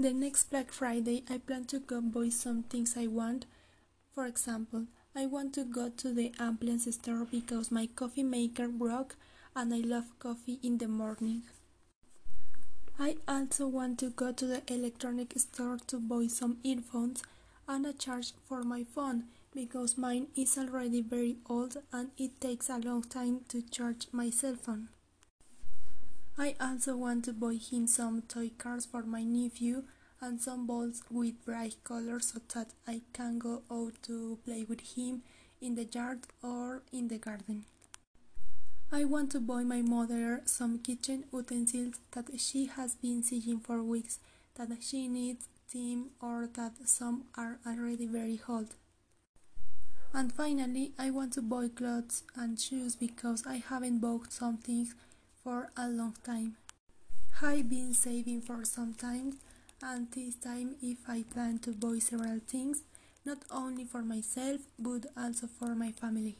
The next Black Friday, I plan to go buy some things I want. For example, I want to go to the appliance store because my coffee maker broke and I love coffee in the morning. I also want to go to the electronic store to buy some earphones and a charge for my phone because mine is already very old and it takes a long time to charge my cell phone. I also want to buy him some toy cars for my nephew and some balls with bright colors so that I can go out to play with him in the yard or in the garden. I want to buy my mother some kitchen utensils that she has been seeing for weeks that she needs them or that some are already very old. And finally, I want to buy clothes and shoes because I haven't bought some things for a long time. I've been saving for some time and this time if I plan to buy several things, not only for myself but also for my family.